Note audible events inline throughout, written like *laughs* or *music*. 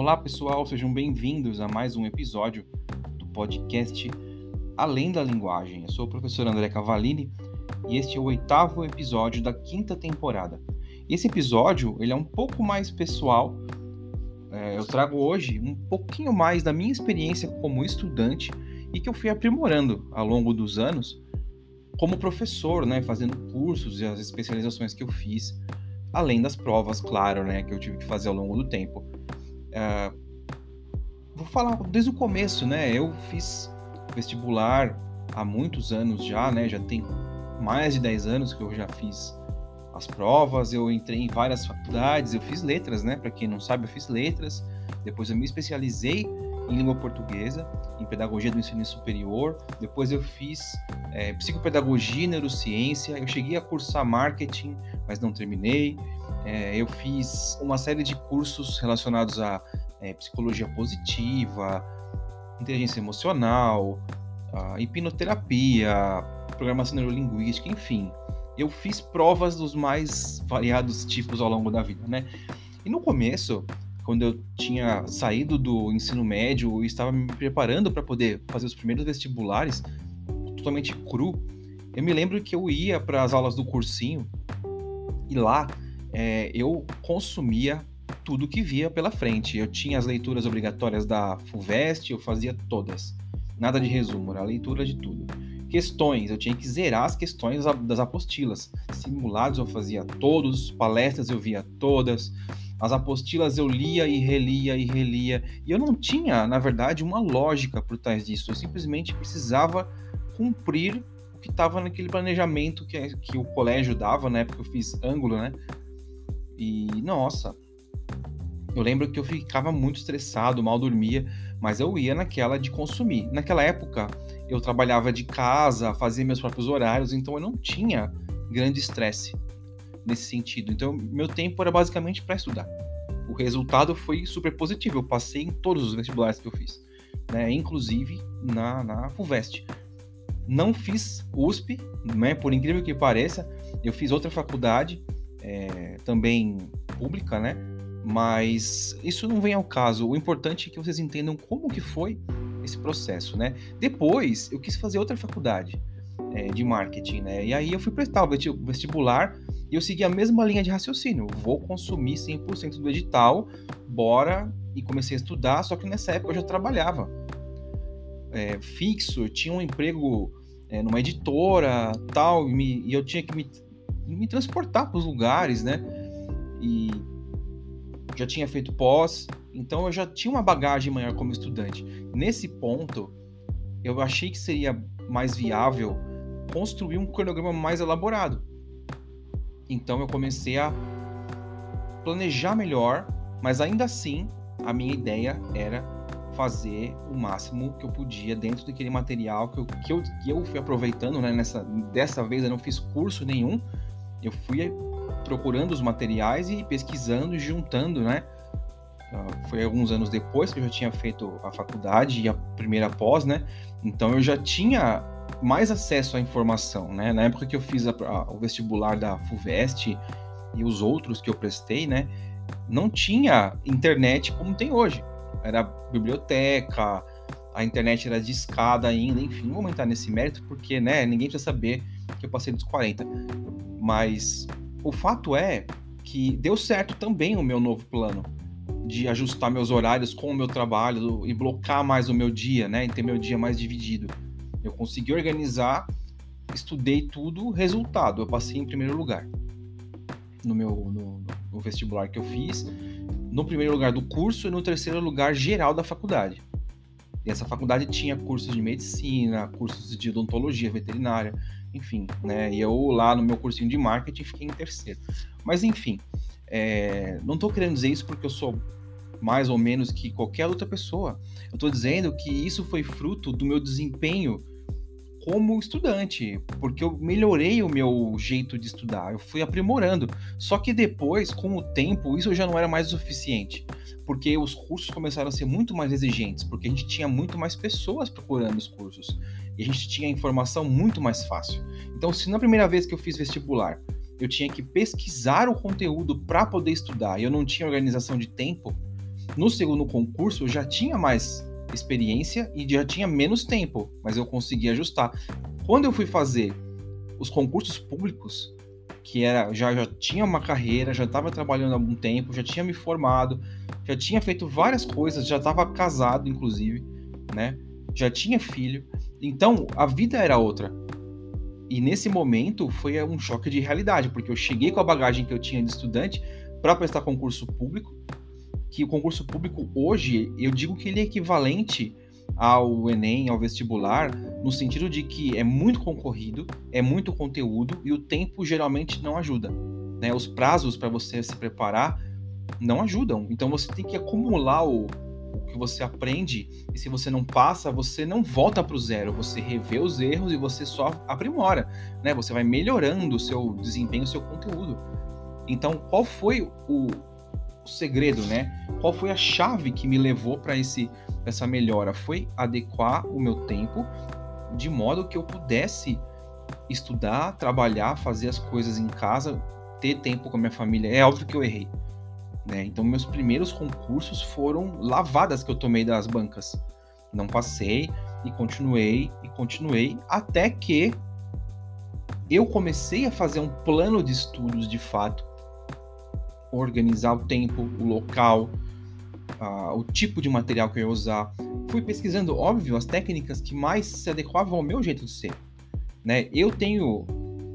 Olá pessoal, sejam bem-vindos a mais um episódio do podcast Além da Linguagem. Eu sou o professor André Cavalini e este é o oitavo episódio da quinta temporada. Esse episódio ele é um pouco mais pessoal. É, eu trago hoje um pouquinho mais da minha experiência como estudante e que eu fui aprimorando ao longo dos anos como professor, né, fazendo cursos e as especializações que eu fiz além das provas, claro, né, que eu tive que fazer ao longo do tempo. Uh, vou falar desde o começo, né? Eu fiz vestibular há muitos anos já, né? Já tem mais de 10 anos que eu já fiz as provas, eu entrei em várias faculdades, eu fiz letras, né? Para quem não sabe, eu fiz letras. Depois eu me especializei em língua portuguesa, em pedagogia do ensino superior. Depois eu fiz é, psicopedagogia e neurociência. Eu cheguei a cursar marketing, mas não terminei. É, eu fiz uma série de cursos relacionados a é, psicologia positiva, inteligência emocional, hipnoterapia, programação neurolinguística, enfim. Eu fiz provas dos mais variados tipos ao longo da vida, né? E no começo, quando eu tinha saído do ensino médio e estava me preparando para poder fazer os primeiros vestibulares, totalmente cru, eu me lembro que eu ia para as aulas do cursinho e lá é, eu consumia tudo que via pela frente. Eu tinha as leituras obrigatórias da FUVEST, eu fazia todas. Nada de resumo, era a leitura de tudo. Questões, eu tinha que zerar as questões das apostilas. Simulados eu fazia todos, palestras eu via todas, as apostilas eu lia e relia e relia. E eu não tinha, na verdade, uma lógica por trás disso. Eu simplesmente precisava cumprir o que estava naquele planejamento que, que o colégio dava, né? Porque eu fiz ângulo, né? E, nossa, eu lembro que eu ficava muito estressado, mal dormia, mas eu ia naquela de consumir. Naquela época, eu trabalhava de casa, fazia meus próprios horários, então eu não tinha grande estresse nesse sentido. Então, meu tempo era basicamente para estudar. O resultado foi super positivo. Eu passei em todos os vestibulares que eu fiz, né? inclusive na, na FUVEST. Não fiz USP, né? por incrível que pareça, eu fiz outra faculdade, é, também pública, né? Mas isso não vem ao caso. O importante é que vocês entendam como que foi esse processo, né? Depois, eu quis fazer outra faculdade é, de marketing, né? E aí eu fui prestar o vestibular e eu segui a mesma linha de raciocínio. Vou consumir 100% do edital, bora. E comecei a estudar, só que nessa época eu já trabalhava é, fixo, tinha um emprego é, numa editora tal, e, me, e, eu tinha que me, me transportar para os lugares, né? E já tinha feito pós, então eu já tinha uma bagagem maior como estudante. Nesse ponto, eu achei que seria mais viável construir um cronograma mais elaborado. Então eu comecei a planejar melhor, mas ainda assim a minha ideia era fazer o máximo que eu podia dentro daquele material que eu, que eu, que eu fui aproveitando, né? Nessa, dessa vez eu não fiz curso nenhum, eu fui procurando os materiais e pesquisando e juntando, né? Uh, foi alguns anos depois que eu já tinha feito a faculdade e a primeira pós, né? Então eu já tinha mais acesso à informação, né? Na época que eu fiz a, a, o vestibular da FUVEST e os outros que eu prestei, né? Não tinha internet como tem hoje. Era biblioteca, a internet era de escada ainda, enfim, não vou entrar nesse mérito porque, né, ninguém precisa saber que eu passei dos 40. Mas o fato é que deu certo também o meu novo plano de ajustar meus horários com o meu trabalho e blocar mais o meu dia, né, e ter meu dia mais dividido. Eu consegui organizar, estudei tudo, resultado, eu passei em primeiro lugar no meu no, no vestibular que eu fiz, no primeiro lugar do curso e no terceiro lugar geral da faculdade. E essa faculdade tinha cursos de medicina, cursos de odontologia veterinária, enfim, né? E eu lá no meu cursinho de marketing fiquei em terceiro. Mas enfim, é, não estou querendo dizer isso porque eu sou mais ou menos que qualquer outra pessoa. Eu estou dizendo que isso foi fruto do meu desempenho como estudante, porque eu melhorei o meu jeito de estudar, eu fui aprimorando. Só que depois, com o tempo, isso já não era mais o suficiente, porque os cursos começaram a ser muito mais exigentes, porque a gente tinha muito mais pessoas procurando os cursos e a gente tinha informação muito mais fácil. Então, se na primeira vez que eu fiz vestibular, eu tinha que pesquisar o conteúdo para poder estudar e eu não tinha organização de tempo, No segundo concurso, eu já tinha mais experiência e já tinha menos tempo, mas eu consegui ajustar. Quando eu fui fazer os concursos públicos, que era já, já tinha uma carreira, já estava trabalhando há algum tempo, já tinha me formado, já tinha feito várias coisas, já estava casado, inclusive, né? Já tinha filho. Então, a vida era outra. E nesse momento foi um choque de realidade, porque eu cheguei com a bagagem que eu tinha de estudante para prestar concurso público, que o concurso público hoje, eu digo que ele é equivalente ao Enem, ao vestibular, no sentido de que é muito concorrido, é muito conteúdo e o tempo geralmente não ajuda. Né? Os prazos para você se preparar não ajudam. Então você tem que acumular o, o que você aprende e se você não passa, você não volta para o zero, você revê os erros e você só aprimora, né? Você vai melhorando o seu desempenho, o seu conteúdo. Então, qual foi o, o segredo, né? Qual foi a chave que me levou para esse essa melhora? Foi adequar o meu tempo de modo que eu pudesse estudar, trabalhar, fazer as coisas em casa, ter tempo com a minha família. É óbvio que eu errei. Né? Então, meus primeiros concursos foram lavadas que eu tomei das bancas. Não passei e continuei e continuei até que eu comecei a fazer um plano de estudos de fato organizar o tempo, o local, uh, o tipo de material que eu ia usar. Fui pesquisando, óbvio, as técnicas que mais se adequavam ao meu jeito de ser. Né? Eu tenho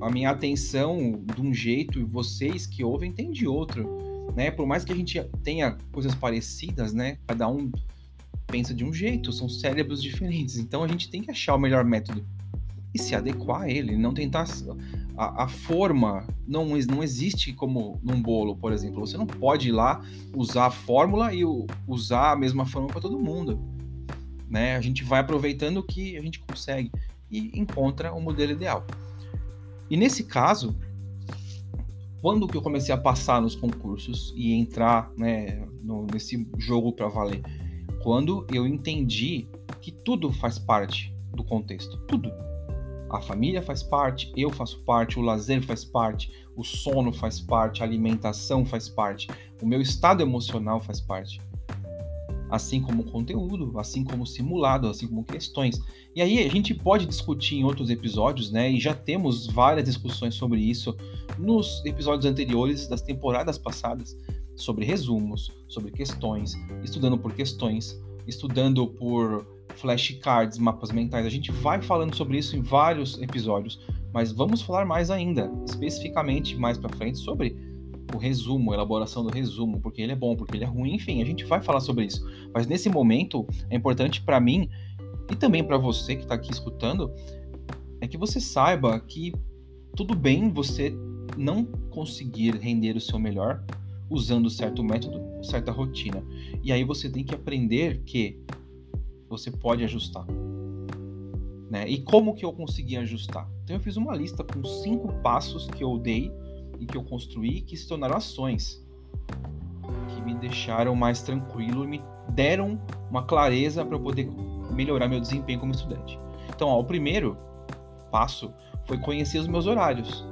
a minha atenção de um jeito e vocês que ouvem têm de outro. Né? Por mais que a gente tenha coisas parecidas, né? cada um pensa de um jeito, são cérebros *laughs* diferentes. Então a gente tem que achar o melhor método e se adequar a ele, não tentar a, a, forma não, não existe como num bolo, por exemplo. Você não pode ir lá usar a fórmula e usar a mesma fórmula para todo mundo. Né? A gente vai aproveitando o que a gente consegue e encontra o modelo ideal. E nesse caso, quando que eu comecei a passar nos concursos e entrar né, no, nesse jogo para valer? Quando eu entendi que tudo faz parte do contexto, tudo a família faz parte, eu faço parte, o lazer faz parte, o sono faz parte, a alimentação faz parte, o meu estado emocional faz parte. Assim como o conteúdo, assim como o simulado, assim como questões. E aí a gente pode discutir em outros episódios, né? E já temos várias discussões sobre isso nos episódios anteriores das temporadas passadas, sobre resumos, sobre questões, estudando por questões, estudando por flashcards, mapas mentais. A gente vai falando sobre isso em vários episódios, mas vamos falar mais ainda, especificamente mais para frente sobre o resumo, a elaboração do resumo, porque ele é bom, porque ele é ruim, enfim, a gente vai falar sobre isso. Mas nesse momento é importante para mim e também para você que está aqui escutando, é que você saiba que tudo bem você não conseguir render o seu melhor usando certo método, certa rotina. E aí você tem que aprender que você pode ajustar. Né? E como que eu consegui ajustar? Então eu fiz uma lista com cinco passos que eu dei e que eu construí que se tornaram ações que me deixaram mais tranquilo e me deram uma clareza para eu poder melhorar meu desempenho como estudante. Então, ó, o primeiro passo foi conhecer os meus horários.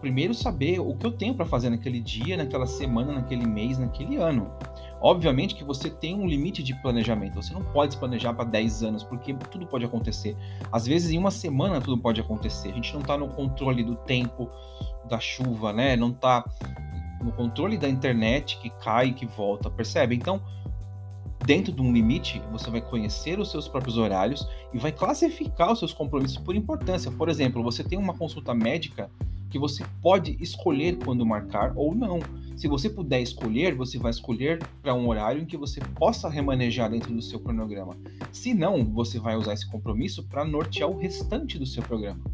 Primeiro saber o que eu tenho para fazer naquele dia, naquela semana, naquele mês, naquele ano. Obviamente que você tem um limite de planejamento. Você não pode se planejar para 10 anos, porque tudo pode acontecer. Às vezes, em uma semana, tudo pode acontecer. A gente não está no controle do tempo, da chuva, né? Não está no controle da internet que cai e que volta, percebe? Então, dentro de um limite, você vai conhecer os seus próprios horários e vai classificar os seus compromissos por importância. Por exemplo, você tem uma consulta médica que você pode escolher quando marcar ou não. Se você puder escolher, você vai escolher para um horário em que você possa remanejar dentro do seu cronograma. Se não, você vai usar esse compromisso para nortear o restante do seu programa.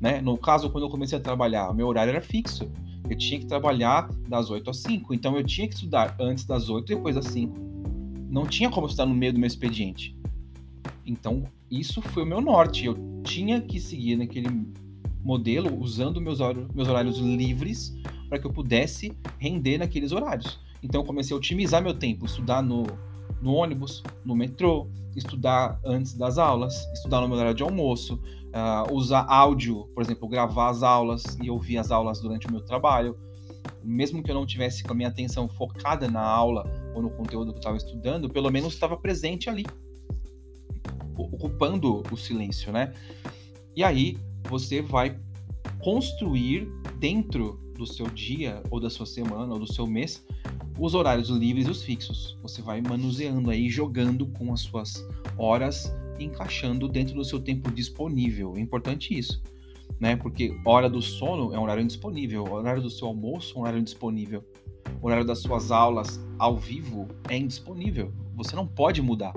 Né? No caso, quando eu comecei a trabalhar, meu horário era fixo. Eu tinha que trabalhar das 8 às 5, então eu tinha que estudar antes das 8 e depois das 5. Não tinha como estudar no meio do meu expediente. Então, isso foi o meu norte. Eu tinha que seguir naquele modelo usando meus meus horários livres para que eu pudesse render naqueles horários. Então eu comecei a otimizar meu tempo, estudar no, no ônibus, no metrô, estudar antes das aulas, estudar no meu horário de almoço, uh, usar áudio, por exemplo, gravar as aulas e ouvir as aulas durante o meu trabalho. Mesmo que eu não tivesse com a minha atenção focada na aula, ou no conteúdo que eu estava estudando, pelo menos estava presente ali, ocupando o silêncio, né? E aí você vai construir dentro do seu dia, ou da sua semana, ou do seu mês, os horários livres e os fixos. Você vai manuseando aí, jogando com as suas horas, encaixando dentro do seu tempo disponível. É importante isso, né? Porque hora do sono é um horário indisponível, horário do seu almoço é um horário indisponível, horário das suas aulas ao vivo é indisponível. Você não pode mudar.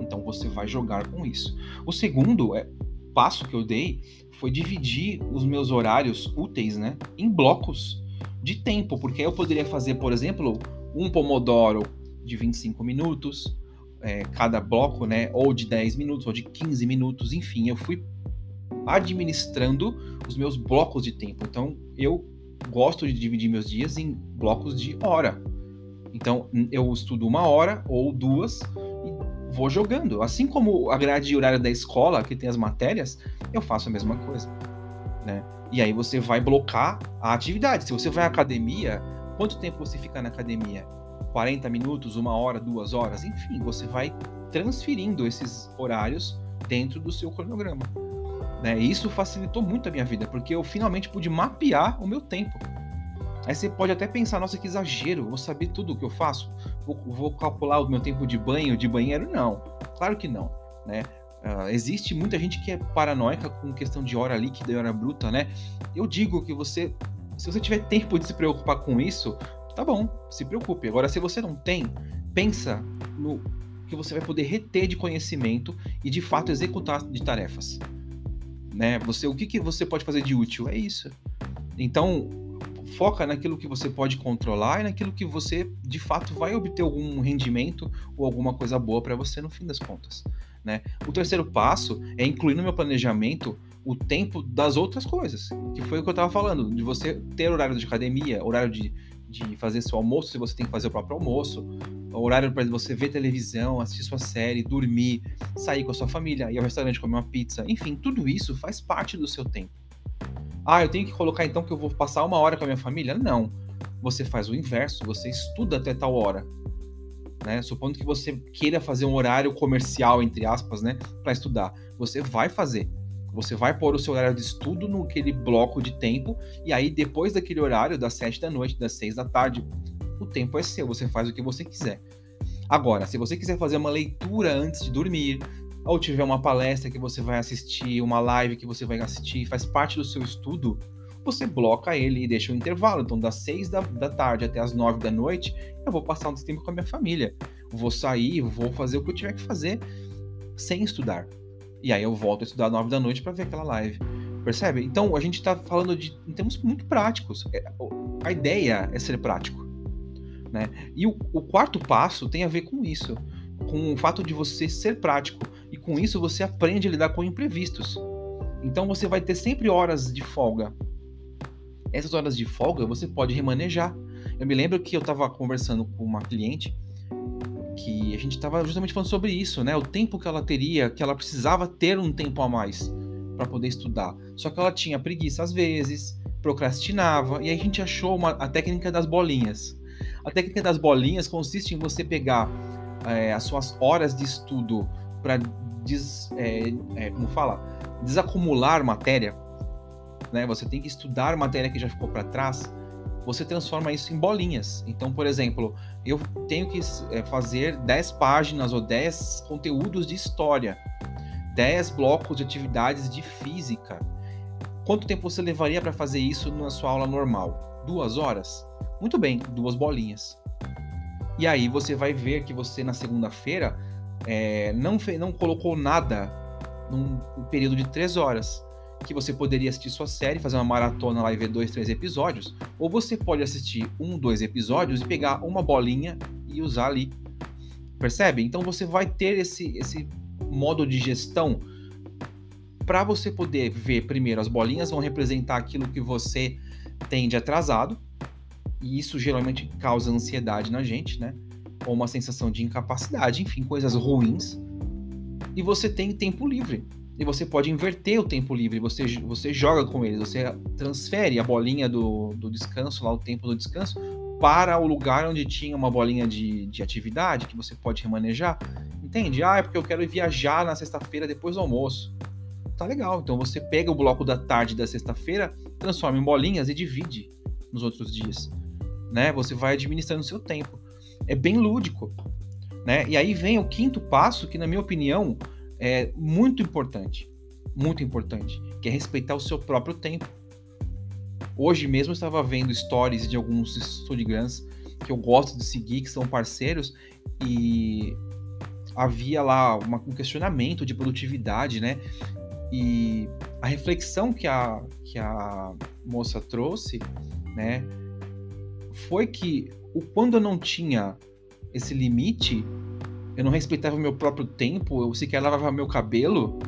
Então você vai jogar com isso. O segundo é passo que eu dei foi dividir os meus horários úteis, né, em blocos de tempo, porque eu poderia fazer, por exemplo, um pomodoro de 25 minutos, é, cada bloco, né, ou de 10 minutos, ou de 15 minutos, enfim, eu fui administrando os meus blocos de tempo. Então, eu gosto de dividir meus dias em blocos de hora. Então, eu estudo uma hora ou duas vou jogando. Assim como a grade horária da escola, que tem as matérias, eu faço a mesma coisa, né? E aí você vai blocar a atividade. Se você vai à academia, quanto tempo você fica na academia? 40 minutos, uma hora, duas horas? Enfim, você vai transferindo esses horários dentro do seu cronograma. Né? E isso facilitou muito a minha vida, porque eu finalmente pude mapear o meu tempo. Aí você pode até pensar, nossa, que exagero, vou saber tudo o que eu faço, vou, vou calcular o meu tempo de banho, de banheiro? Não, claro que não, né? Uh, existe muita gente que é paranoica com questão de hora líquida e hora bruta, né? Eu digo que você, se você tiver tempo de se preocupar com isso, tá bom, se preocupe. Agora, se você não tem, pensa no que você vai poder reter de conhecimento e de fato executar de tarefas, né? Você, o que, que você pode fazer de útil? É isso. Então, foca naquilo que você pode controlar e naquilo que você de fato vai obter algum rendimento ou alguma coisa boa para você no fim das contas. Né? O terceiro passo é incluir no meu planejamento o tempo das outras coisas, que foi o que eu estava falando, de você ter horário de academia, horário de, de fazer seu almoço, se você tem que fazer o próprio almoço, horário para você ver televisão, assistir sua série, dormir, sair com a sua família, ir ao restaurante comer uma pizza, enfim, tudo isso faz parte do seu tempo. Ah, eu tenho que colocar então que eu vou passar uma hora com a minha família? Não. Você faz o inverso, você estuda até tal hora. Né? Supondo que você queira fazer um horário comercial, entre aspas, né, para estudar. Você vai fazer. Você vai pôr o seu horário de estudo naquele bloco de tempo, e aí depois daquele horário, das sete da noite, das seis da tarde, o tempo é seu, você faz o que você quiser. Agora, se você quiser fazer uma leitura antes de dormir, ou tiver uma palestra que você vai assistir, uma live que você vai assistir, faz parte do seu estudo, você bloca ele e deixa um intervalo. Então, das 6 da, da tarde até as 9 da noite, eu vou passar um tempo com a minha família. Vou sair, vou fazer o que eu tiver que fazer sem estudar. E aí eu volto a estudar às 9 da noite para ver aquela live. Percebe? Então, a gente está falando de em termos muito práticos. É, a ideia é ser prático. Né? E o, o quarto passo tem a ver com isso com o fato de você ser prático e com isso você aprende a lidar com imprevistos. Então você vai ter sempre horas de folga. Essas horas de folga você pode remanejar. Eu me lembro que eu estava conversando com uma cliente que a gente estava justamente falando sobre isso, né? O tempo que ela teria, que ela precisava ter um tempo a mais para poder estudar. Só que ela tinha preguiça às vezes, procrastinava, e aí a gente achou uma, a técnica das bolinhas. A técnica das bolinhas consiste em você pegar é, as suas horas de estudo para des, é, é, como fala, desacumular matéria, né? Você tem que estudar matéria que já ficou para trás. Você transforma isso em bolinhas. Então, por exemplo, eu tenho que é, fazer 10 páginas ou 10 conteúdos de história, 10 blocos de atividades de física. Quanto tempo você levaria para fazer isso na sua aula normal? Duas horas? Muito bem, duas bolinhas. E aí você vai ver que você na segunda-feira é, não, não colocou nada num período de três horas. Que você poderia assistir sua série, fazer uma maratona lá e ver dois, três episódios. Ou você pode assistir um, dois episódios e pegar uma bolinha e usar ali. Percebe? Então você vai ter esse, esse modo de gestão para você poder ver primeiro as bolinhas vão representar aquilo que você tem de atrasado e isso geralmente causa ansiedade na gente, né? Ou uma sensação de incapacidade, enfim, coisas ruins. E você tem tempo livre. E você pode inverter o tempo livre, você, você joga com eles, você transfere a bolinha do, do descanso, lá o tempo do descanso, para o lugar onde tinha uma bolinha de, de atividade que você pode remanejar. Entende? Ah, é porque eu quero viajar na sexta-feira depois do almoço. Tá legal. Então você pega o bloco da tarde da sexta-feira, transforma em bolinhas e divide nos outros dias. Né? Você vai administrando o seu tempo. É bem lúdico. Né? E aí vem o quinto passo, que, na minha opinião, é muito importante. Muito importante. Que é respeitar o seu próprio tempo. Hoje mesmo eu estava vendo stories de alguns studigrams que eu gosto de seguir, que são parceiros, e havia lá uma, um questionamento de produtividade, né? E a reflexão que a, que a moça trouxe, né, foi que o, quando eu não tinha esse limite, eu não respeitava o meu próprio tempo, eu sequer lavava meu cabelo,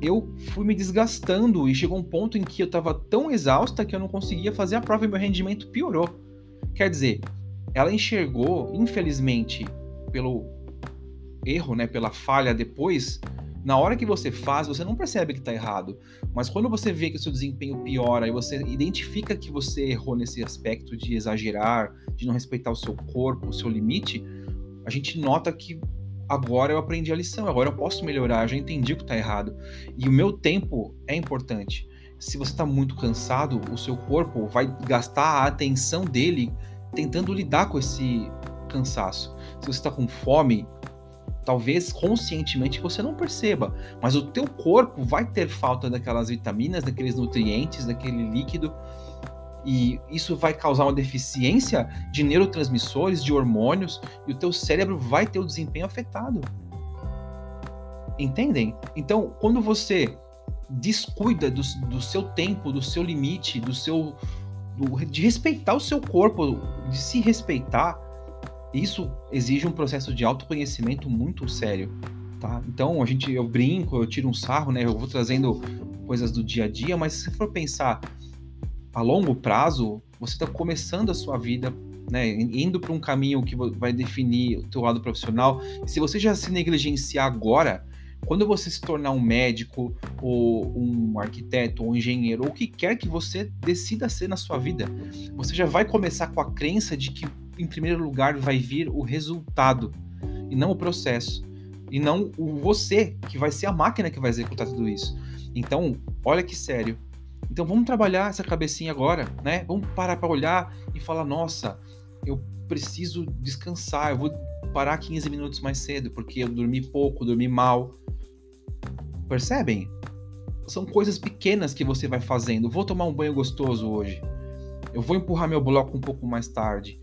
eu fui me desgastando e chegou um ponto em que eu estava tão exausta que eu não conseguia fazer a prova e meu rendimento piorou. Quer dizer, ela enxergou, infelizmente, pelo erro, né, pela falha depois, na hora que você faz, você não percebe que está errado. Mas quando você vê que o seu desempenho piora e você identifica que você errou nesse aspecto de exagerar, de não respeitar o seu corpo, o seu limite, a gente nota que agora eu aprendi a lição, agora eu posso melhorar, já entendi que está errado. E o meu tempo é importante. Se você está muito cansado, o seu corpo vai gastar a atenção dele tentando lidar com esse cansaço. Se você está com fome, talvez conscientemente você não perceba, mas o teu corpo vai ter falta daquelas vitaminas, daqueles nutrientes, daquele líquido e isso vai causar uma deficiência de neurotransmissores, de hormônios, e o teu cérebro vai ter o desempenho afetado. Entendem? Então, quando você descuida do, do seu tempo, do seu limite, do seu do, de respeitar o seu corpo, de se respeitar, isso exige um processo de autoconhecimento muito sério, tá? Então, a gente eu brinco, eu tiro um sarro, né? Eu vou trazendo coisas do dia a dia, mas se você for pensar a longo prazo, você está começando a sua vida, né, indo para um caminho que vai definir o teu lado profissional. Se você já se negligenciar agora, quando você se tornar um médico, ou um arquiteto, ou um engenheiro, ou o que quer que você decida ser na sua vida, você já vai começar com a crença de que, em primeiro lugar, vai vir o resultado, e não o processo. E não o você, que vai ser a máquina que vai executar tudo isso. Então, olha que sério. Então vamos trabalhar essa cabecinha agora, né? Vamos parar para olhar e falar: nossa, eu preciso descansar, eu vou parar 15 minutos mais cedo porque eu dormi pouco, dormi mal. Percebem? São coisas pequenas que você vai fazendo. Vou tomar um banho gostoso hoje. Eu vou empurrar meu bloco um pouco mais tarde.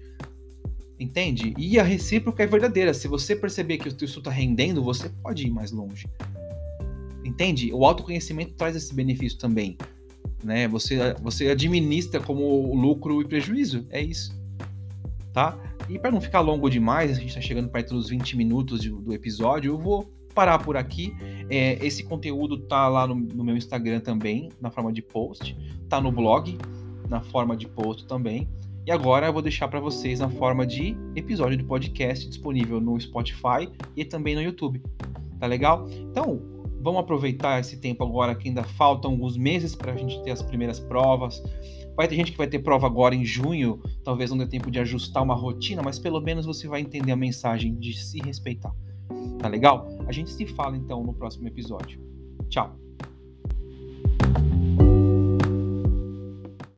Entende? E a recíproca é verdadeira. Se você perceber que o teu estudo está rendendo, você pode ir mais longe. Entende? O autoconhecimento traz esse benefício também né? Você, você administra como lucro e prejuízo, é isso, tá? E para não ficar longo demais, a gente está chegando perto dos 20 minutos de, do episódio, eu vou parar por aqui. É, esse conteúdo tá lá no, no, meu Instagram também, na forma de post, tá no blog, na forma de post também. E agora eu vou deixar para vocês na forma de episódio do podcast disponível no Spotify e também no YouTube. Tá legal? Então, Vamos aproveitar esse tempo agora que ainda faltam alguns meses para a gente ter as primeiras provas. Vai ter gente que vai ter prova agora em junho, talvez não dê tempo de ajustar uma rotina, mas pelo menos você vai entender a mensagem de se respeitar. Tá legal? A gente se fala então no próximo episódio. Tchau!